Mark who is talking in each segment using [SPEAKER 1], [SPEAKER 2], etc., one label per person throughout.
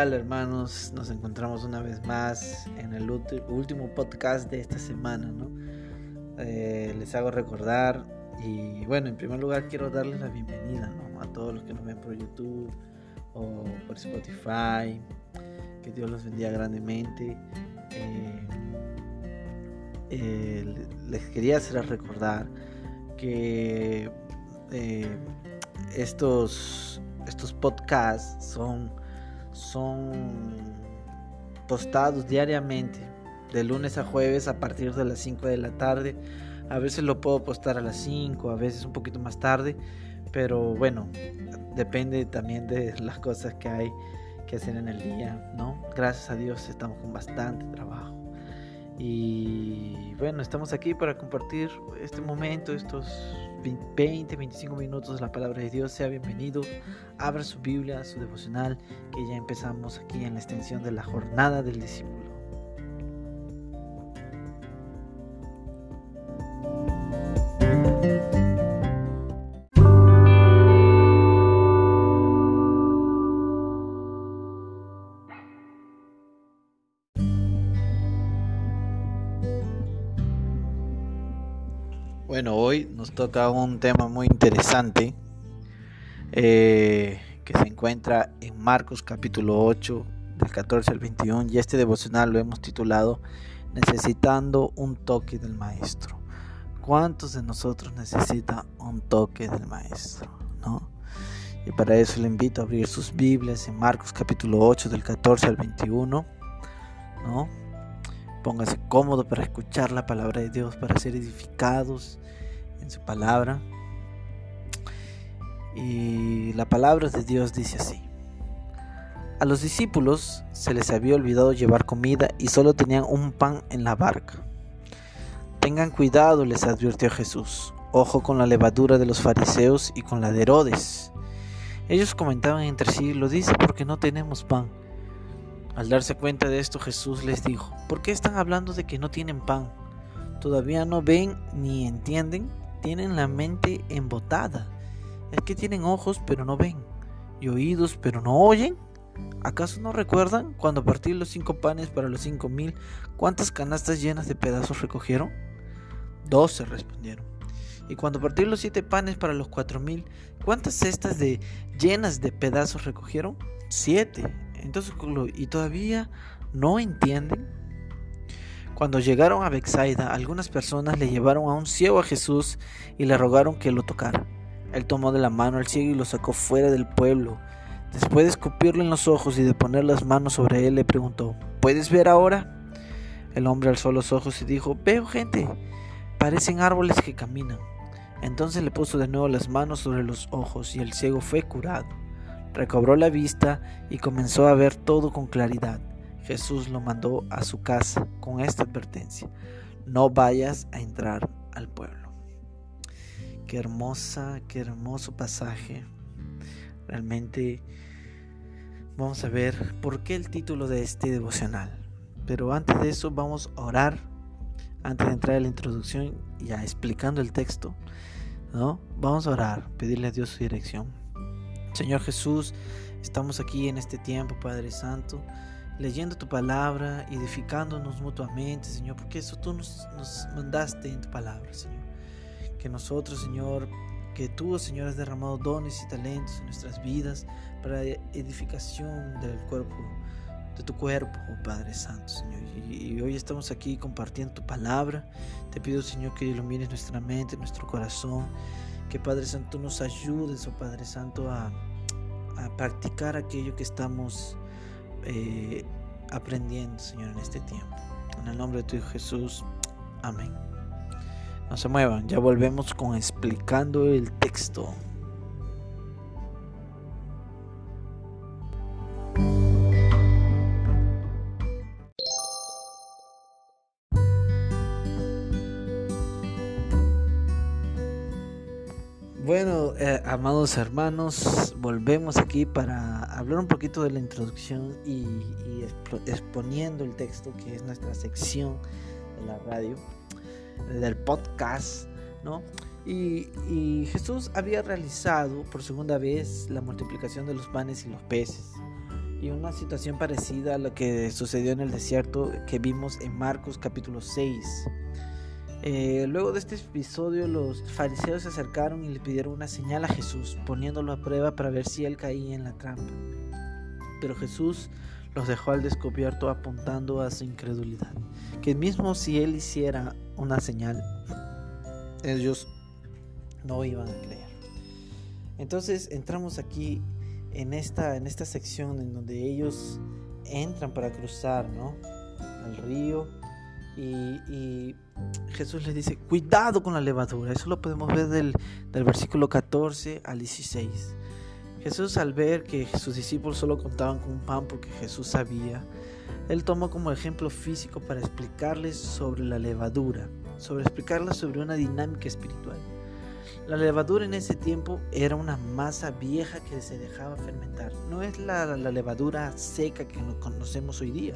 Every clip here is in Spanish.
[SPEAKER 1] tal hermanos? Nos encontramos una vez más en el último podcast de esta semana, ¿no? Eh, les hago recordar y bueno, en primer lugar quiero darles la bienvenida, ¿no? A todos los que nos ven por YouTube o por Spotify, que Dios los bendiga grandemente. Eh, eh, les quería hacer recordar que estos, estos podcasts son son postados diariamente, de lunes a jueves a partir de las 5 de la tarde. A veces lo puedo postar a las 5, a veces un poquito más tarde, pero bueno, depende también de las cosas que hay que hacer en el día, ¿no? Gracias a Dios estamos con bastante trabajo. Y bueno, estamos aquí para compartir este momento, estos 20, 25 minutos la palabra de Dios. Sea bienvenido. Abra su Biblia, su devocional, que ya empezamos aquí en la extensión de la jornada del discípulo. Toca un tema muy interesante eh, que se encuentra en Marcos capítulo 8 del 14 al 21 y este devocional lo hemos titulado Necesitando un toque del Maestro. ¿Cuántos de nosotros necesitan un toque del Maestro? ¿no? Y para eso le invito a abrir sus Biblias en Marcos capítulo 8 del 14 al 21. ¿no? Póngase cómodo para escuchar la palabra de Dios, para ser edificados en su palabra. Y la palabra de Dios dice así. A los discípulos se les había olvidado llevar comida y solo tenían un pan en la barca. Tengan cuidado, les advirtió Jesús. Ojo con la levadura de los fariseos y con la de Herodes. Ellos comentaban entre sí, lo dice porque no tenemos pan. Al darse cuenta de esto Jesús les dijo, ¿por qué están hablando de que no tienen pan? ¿Todavía no ven ni entienden? Tienen la mente embotada. Es que tienen ojos pero no ven, y oídos pero no oyen. ¿Acaso no recuerdan cuando partí los cinco panes para los cinco mil, cuántas canastas llenas de pedazos recogieron? Doce respondieron. Y cuando partí los siete panes para los cuatro mil, ¿cuántas cestas de llenas de pedazos recogieron? Siete. Entonces, ¿y todavía no entienden? Cuando llegaron a Bexaida, algunas personas le llevaron a un ciego a Jesús y le rogaron que lo tocara. Él tomó de la mano al ciego y lo sacó fuera del pueblo. Después de escupirle en los ojos y de poner las manos sobre él, le preguntó, ¿puedes ver ahora? El hombre alzó los ojos y dijo, veo gente, parecen árboles que caminan. Entonces le puso de nuevo las manos sobre los ojos y el ciego fue curado recobró la vista y comenzó a ver todo con claridad. Jesús lo mandó a su casa con esta advertencia, no vayas a entrar al pueblo. Qué hermosa, qué hermoso pasaje. Realmente vamos a ver por qué el título de este devocional. Pero antes de eso vamos a orar, antes de entrar a la introducción, ya explicando el texto, ¿no? Vamos a orar, pedirle a Dios su dirección. Señor Jesús, estamos aquí en este tiempo, Padre Santo, leyendo tu palabra, edificándonos mutuamente, Señor, porque eso tú nos, mandaste en tu palabra, Señor. Que nosotros, Señor, que tú, Señor, has derramado dones y talentos en nuestras vidas para edificación del cuerpo, de tu cuerpo, oh Padre Santo, Señor. Y, hoy estamos aquí compartiendo tu palabra. Te pido, Señor, que ilumines nuestra mente, nuestro corazón que Padre Santo nos ayudes, oh Padre Santo, a, practicar aquello que estamos eh, aprendiendo, Señor, en este tiempo. En el nombre de tu Hijo Jesús. Amén. No se muevan, ya volvemos con explicando el texto. Amados hermanos, volvemos aquí para hablar un poquito de la introducción y, exponiendo el texto que es nuestra sección de la radio, del podcast, ¿no? Y, y, Jesús había realizado por segunda vez la multiplicación de los panes y los peces. y una situación parecida a lo que sucedió en el desierto que vimos en Marcos capítulo 6. Eh, luego de este episodio los fariseos se acercaron y le pidieron una señal a Jesús, poniéndolo a prueba para ver si él caía en la trampa. Pero Jesús los dejó al descubierto apuntando a su incredulidad, que mismo si él hiciera una señal, ellos no iban a creer. Entonces entramos aquí en esta, en esta sección en donde ellos entran para cruzar ¿no? al río y, Jesús les dice, cuidado con la levadura. Eso lo podemos ver del, del versículo 14 al 16. Jesús al ver que sus discípulos solo contaban con pan porque Jesús sabía, él tomó como ejemplo físico para explicarles sobre la levadura, sobre explicarles sobre una dinámica espiritual. La levadura en ese tiempo era una masa vieja que se dejaba fermentar. No es la, levadura seca que conocemos hoy día.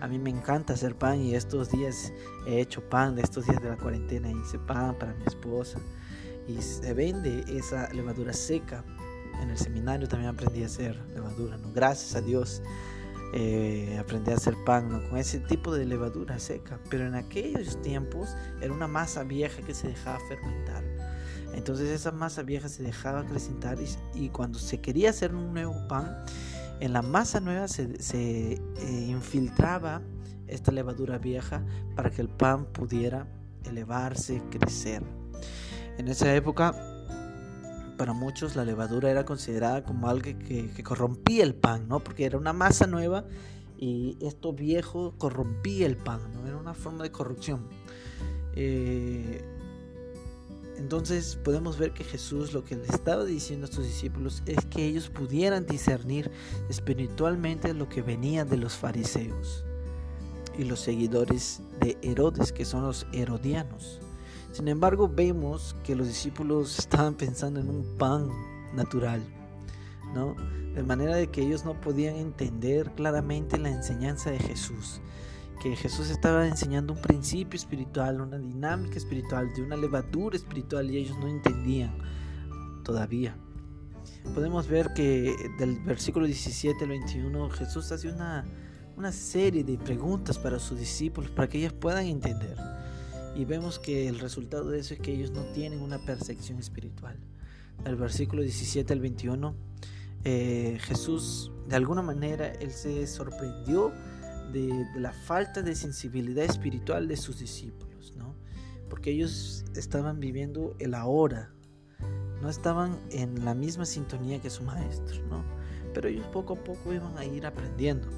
[SPEAKER 1] A mí me encanta hacer pan y estos días he hecho pan, de estos días de la cuarentena hice pan para mi esposa. Y se vende esa levadura seca. En el seminario también aprendí a hacer levadura, ¿no? Gracias a Dios eh, aprendí a hacer pan ¿no? con ese tipo de levadura seca. Pero en aquellos tiempos era una masa vieja que se dejaba fermentar. Entonces esa masa vieja se dejaba acrecentar y, cuando se quería hacer un nuevo pan, en la masa nueva se, eh, infiltraba esta levadura vieja para que el pan pudiera elevarse, crecer. En esa época, para muchos la levadura era considerada como algo que, corrompía el pan, ¿no? Porque era una masa nueva y esto viejo corrompía el pan, ¿no? Era una forma de corrupción. Eh, entonces podemos ver que Jesús lo que le estaba diciendo a sus discípulos es que ellos pudieran discernir espiritualmente lo que venía de los fariseos y los seguidores de Herodes, que son los herodianos. Sin embargo, vemos que los discípulos estaban pensando en un pan natural, ¿no? De manera de que ellos no podían entender claramente la enseñanza de Jesús que Jesús estaba enseñando un principio espiritual, una dinámica espiritual, de una levadura espiritual y ellos no entendían todavía. Podemos ver que del versículo 17 al 21 Jesús hace una, una serie de preguntas para sus discípulos para que ellos puedan entender. Y vemos que el resultado de eso es que ellos no tienen una percepción espiritual. Del versículo 17 al 21, eh, Jesús de alguna manera él se sorprendió de, la falta de sensibilidad espiritual de sus discípulos, ¿no? Porque ellos estaban viviendo el ahora, no estaban en la misma sintonía que su maestro, ¿no? Pero ellos poco a poco iban a ir aprendiendo.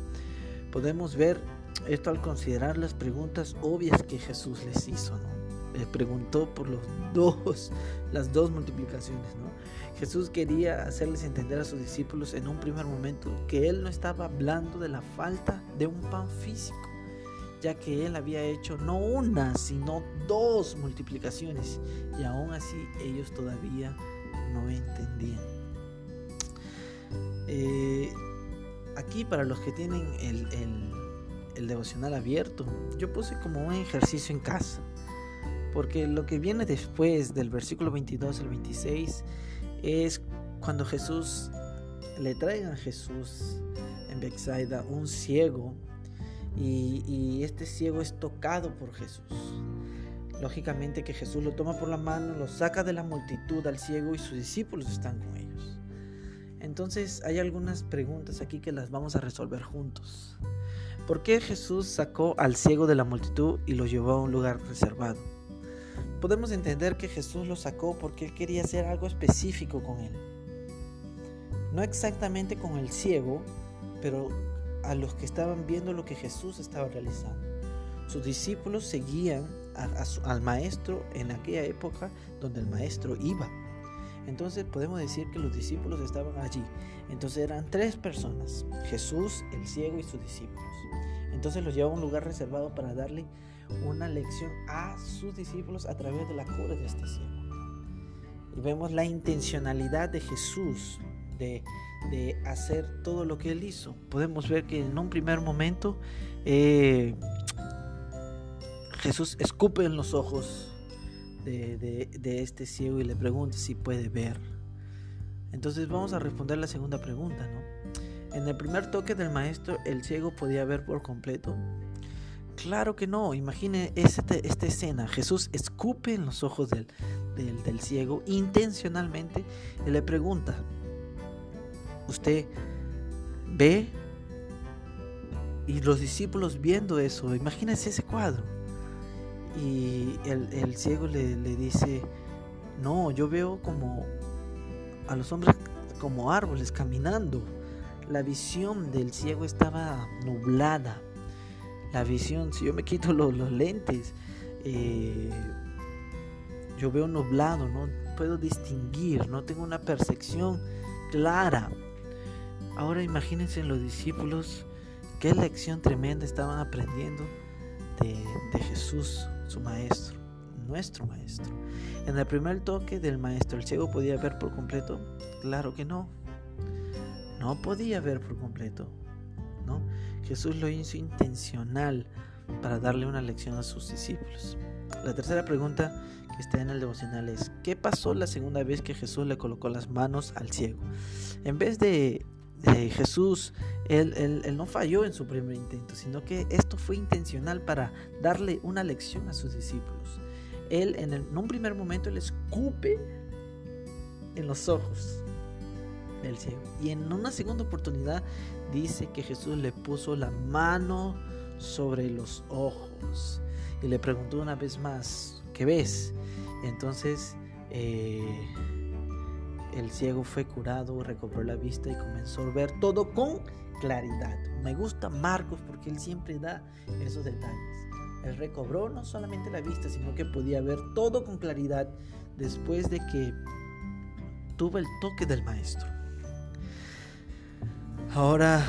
[SPEAKER 1] Podemos ver esto al considerar las preguntas obvias que Jesús les hizo, ¿no? Les preguntó por los dos, las dos multiplicaciones, ¿no? Jesús quería hacerles entender a sus discípulos en un primer momento que Él no estaba hablando de la falta de un pan físico, ya que Él había hecho no una, sino dos multiplicaciones y aún así ellos todavía no entendían. Eh, aquí para los que tienen el, el devocional abierto, yo puse como un ejercicio en casa. Porque lo que viene después del versículo 22 al 26 es cuando Jesús le traen a Jesús en Bexaida un ciego y, este ciego es tocado por Jesús. Lógicamente que Jesús lo toma por la mano, lo saca de la multitud al ciego y sus discípulos están con ellos. Entonces hay algunas preguntas aquí que las vamos a resolver juntos. ¿Por qué Jesús sacó al ciego de la multitud y lo llevó a un lugar reservado? Podemos entender que Jesús lo sacó porque él quería hacer algo específico con él. No exactamente con el ciego, pero a los que estaban viendo lo que Jesús estaba realizando. Sus discípulos seguían al maestro en aquella época donde el maestro iba. Entonces podemos decir que los discípulos estaban allí. Entonces eran tres personas, Jesús, el ciego y sus discípulos. Entonces los lleva a un lugar reservado para darle una lección a sus discípulos a través de la cura de este ciego. Y vemos la intencionalidad de Jesús de, hacer todo lo que él hizo. Podemos ver que en un primer momento eh, Jesús escupe en los ojos de, de, este ciego y le pregunta si puede ver. Entonces vamos a responder la segunda pregunta, ¿no? En el primer toque del maestro, el ciego podía ver por completo. Claro que no, imagine este, esta escena. Jesús escupe en los ojos del, ciego intencionalmente y le pregunta, ¿usted ve? Y los discípulos viendo eso, imagínense ese cuadro. Y el, ciego le, le dice, no, yo veo como a los hombres como árboles caminando. La visión del ciego estaba nublada. La visión, si yo me quito los, lentes, eh, yo veo nublado, no puedo distinguir, no tengo una percepción clara. Ahora imagínense los discípulos qué lección tremenda estaban aprendiendo de, de Jesús, su maestro, nuestro maestro. En el primer toque del maestro, ¿el ciego podía ver por completo? Claro que no. No podía ver por completo. Jesús lo hizo intencional para darle una lección a sus discípulos. La tercera pregunta que está en el devocional es, ¿qué pasó la segunda vez que Jesús le colocó las manos al ciego? En vez de, Jesús, él, no falló en su primer intento, sino que esto fue intencional para darle una lección a sus discípulos él en, un primer momento le escupe en los ojos del ciego. Y en una segunda oportunidad dice que Jesús le puso la mano sobre los ojos y le preguntó una vez más, ¿qué ves? entonces eh, el ciego fue curado, recobró la vista y comenzó a ver todo con claridad. Me gusta Marcos porque él siempre da esos detalles. Él recobró no solamente la vista, sino que podía ver todo con claridad después de que tuvo el toque del maestro. Ahora,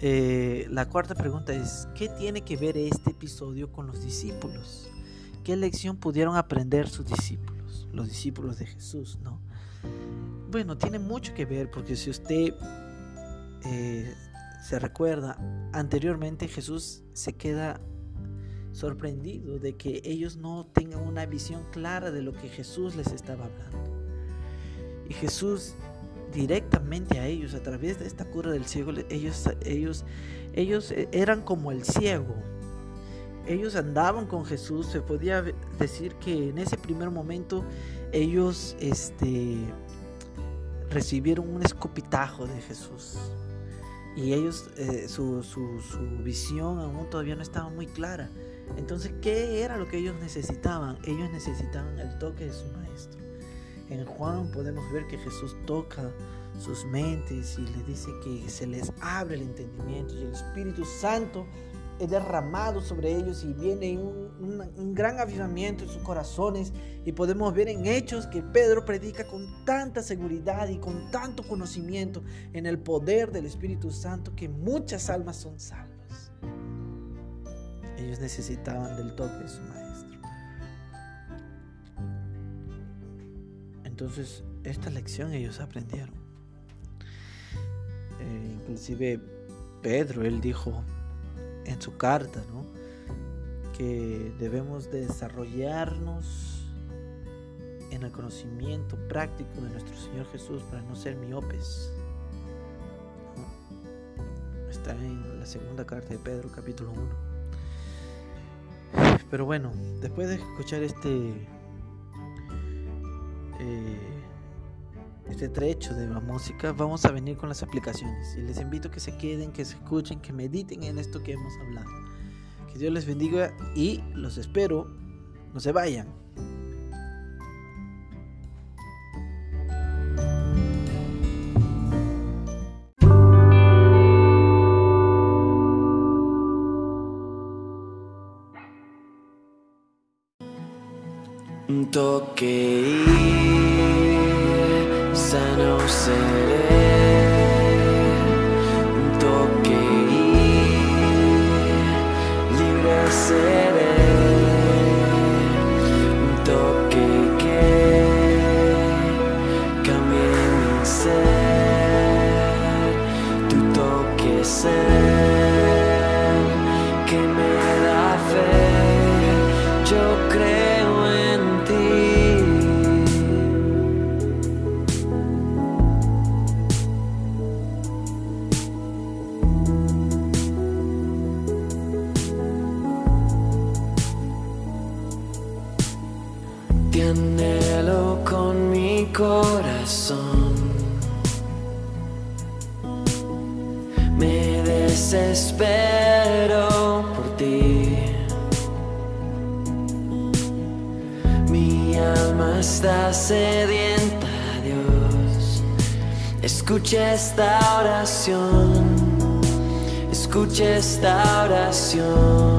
[SPEAKER 1] eh, la cuarta pregunta es, ¿qué tiene que ver este episodio con los discípulos? ¿Qué lección pudieron aprender sus discípulos, los discípulos de Jesús? ¿no? Bueno, tiene mucho que ver porque si usted eh, se recuerda, anteriormente Jesús se queda sorprendido de que ellos no tengan una visión clara de lo que Jesús les estaba hablando. Y Jesús directamente a ellos, a través de esta cura del ciego, ellos, ellos, ellos e, eran como el ciego. Ellos andaban con Jesús, se podía decir que en ese primer momento ellos este, recibieron un escopitajo de Jesús. Y ellos, eh, su, su, su visión aún todavía no estaba muy clara. Entonces, ¿qué era lo que ellos necesitaban? Ellos necesitaban el toque de su maestro. En Juan podemos ver que Jesús toca sus mentes y les dice que se les abre el entendimiento y el Espíritu Santo es derramado sobre ellos y viene un, un, gran avivamiento en sus corazones y podemos ver en hechos que Pedro predica con tanta seguridad y con tanto conocimiento en el poder del Espíritu Santo que muchas almas son salvas. Ellos necesitaban del toque de su maestro. Entonces, esta lección ellos aprendieron. Eh, inclusive Pedro, él dijo en su carta, ¿no? que debemos desarrollarnos en el conocimiento práctico de nuestro Señor Jesús para no ser miopes. Está en la segunda carta de Pedro, capítulo 1. Pero bueno, después de escuchar este eh, este trecho de la música, vamos a venir con las aplicaciones. Y les invito a que se queden, que se escuchen, que mediten en esto que hemos hablado. Que Dios les bendiga y los espero. No se vayan.
[SPEAKER 2] toque say Me desespero por ti. Mi alma está sedienta, Dios. Escucha esta oración. Escucha esta oración.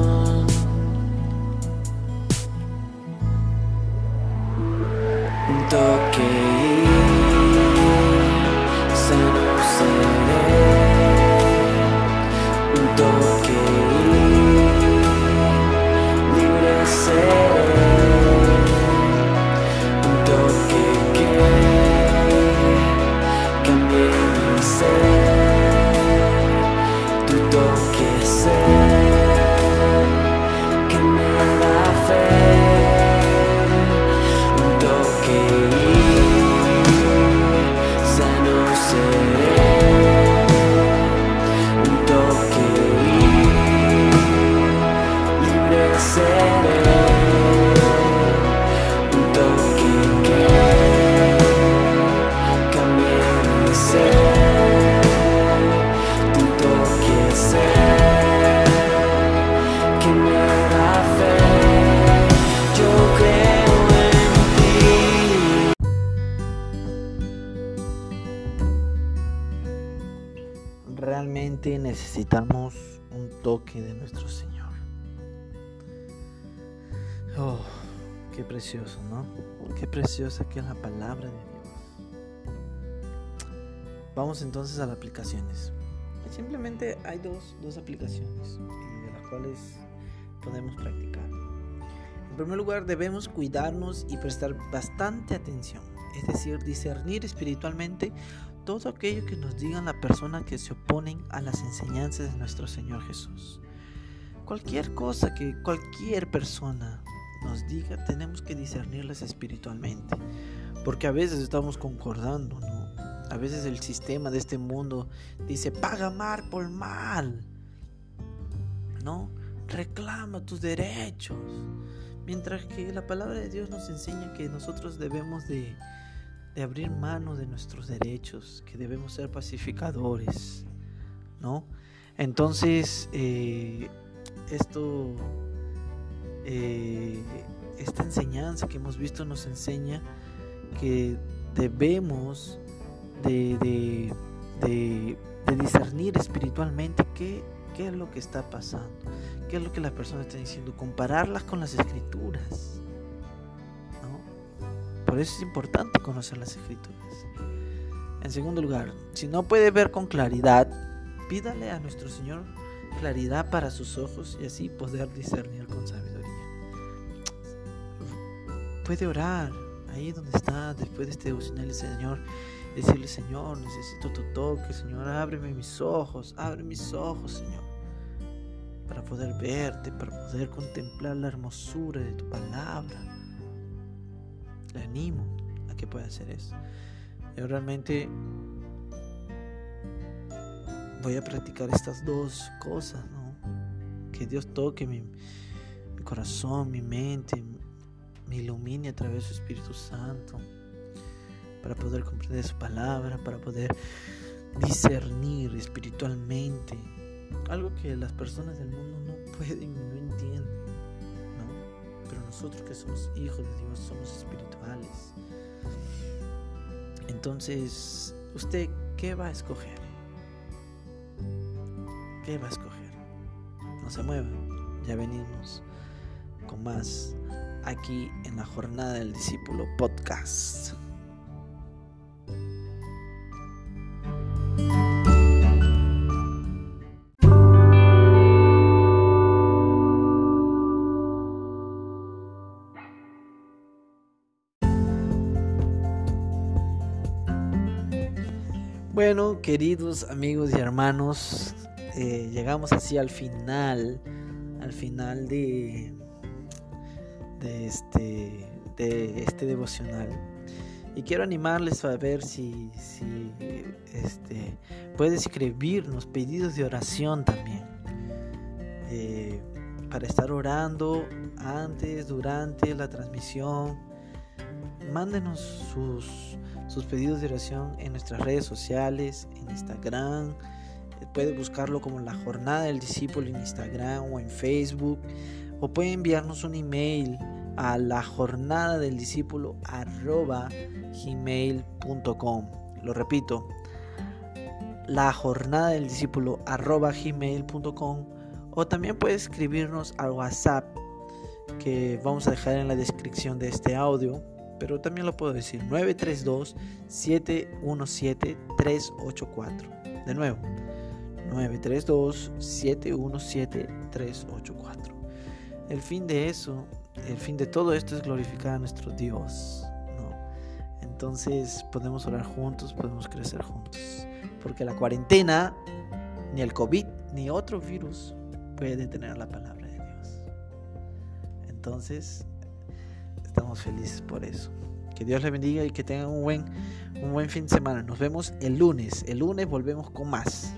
[SPEAKER 1] Realmente necesitamos un toque de nuestro Señor. Oh, qué precioso, ¿no? Qué preciosa que es la palabra de Dios. Vamos entonces a las aplicaciones. Simplemente hay dos, dos aplicaciones y de las cuales podemos practicar. En primer lugar, debemos cuidarnos y prestar bastante atención, es decir, discernir espiritualmente todo aquello que nos digan la persona que se oponen a las enseñanzas de nuestro Señor Jesús. Cualquier cosa que cualquier persona nos diga, tenemos que discernirlas espiritualmente, porque a veces estamos concordando, ¿no? A veces el sistema de este mundo dice, paga mal por mal, ¿no? Reclama tus derechos. Mientras que la palabra de Dios nos enseña que nosotros debemos de, de abrir mano de nuestros derechos, que debemos ser pacificadores, ¿no? Entonces, eh, esto, eh, esta enseñanza que hemos visto nos enseña que debemos de, de, discernir espiritualmente qué, qué es lo que está pasando, qué es lo que la persona está diciendo, compararlas con las escrituras. Por eso es importante conocer las escrituras. En segundo lugar, si no puede ver con claridad, pídale a nuestro Señor claridad para sus ojos y así poder discernir con sabiduría. Puede orar ahí donde está, después de este devocional, Señor, decirle, Señor, necesito tu toque, Señor, ábreme mis ojos, abre mis ojos, Señor, para poder verte, para poder contemplar la hermosura de tu palabra. Le animo a que pueda hacer eso. Yo realmente voy a practicar estas dos cosas, ¿no? Que Dios toque mi, mi corazón, mi mente, me ilumine a través de su Espíritu Santo para poder comprender su palabra, para poder discernir espiritualmente. Algo que las personas del mundo no pueden nosotros que somos hijos de Dios somos espirituales. Entonces, ¿usted qué va a escoger? ¿Qué va a escoger? No se mueva, ya venimos con más aquí en la jornada del discípulo podcast. Queridos amigos y hermanos, eh, llegamos así al final, al final de, de este, de este devocional. Y quiero animarles a ver si, si este, escribirnos pedidos de oración también. Eh, para estar orando antes, durante la transmisión, mándenos sus, sus pedidos de oración en nuestras redes sociales, en Instagram. Puede buscarlo como la jornada del discípulo en Instagram o en Facebook. O puede enviarnos un email a la jornada del discípulo gmail.com. Lo repito, la jornada del discípulo gmail.com o también puede escribirnos al WhatsApp que vamos a dejar en la descripción de este audio, pero también lo puedo decir 932 717 384. De nuevo, 932 717 384. El fin de eso, el fin de todo esto es glorificar a nuestro Dios. Entonces podemos orar juntos, podemos crecer juntos. Porque la cuarentena, ni el COVID, ni otro virus puede detener la palabra de Dios. Entonces, estamos felices por eso. Que Dios les bendiga y que tengan un buen, un buen fin de semana. Nos vemos el lunes. El lunes volvemos con más.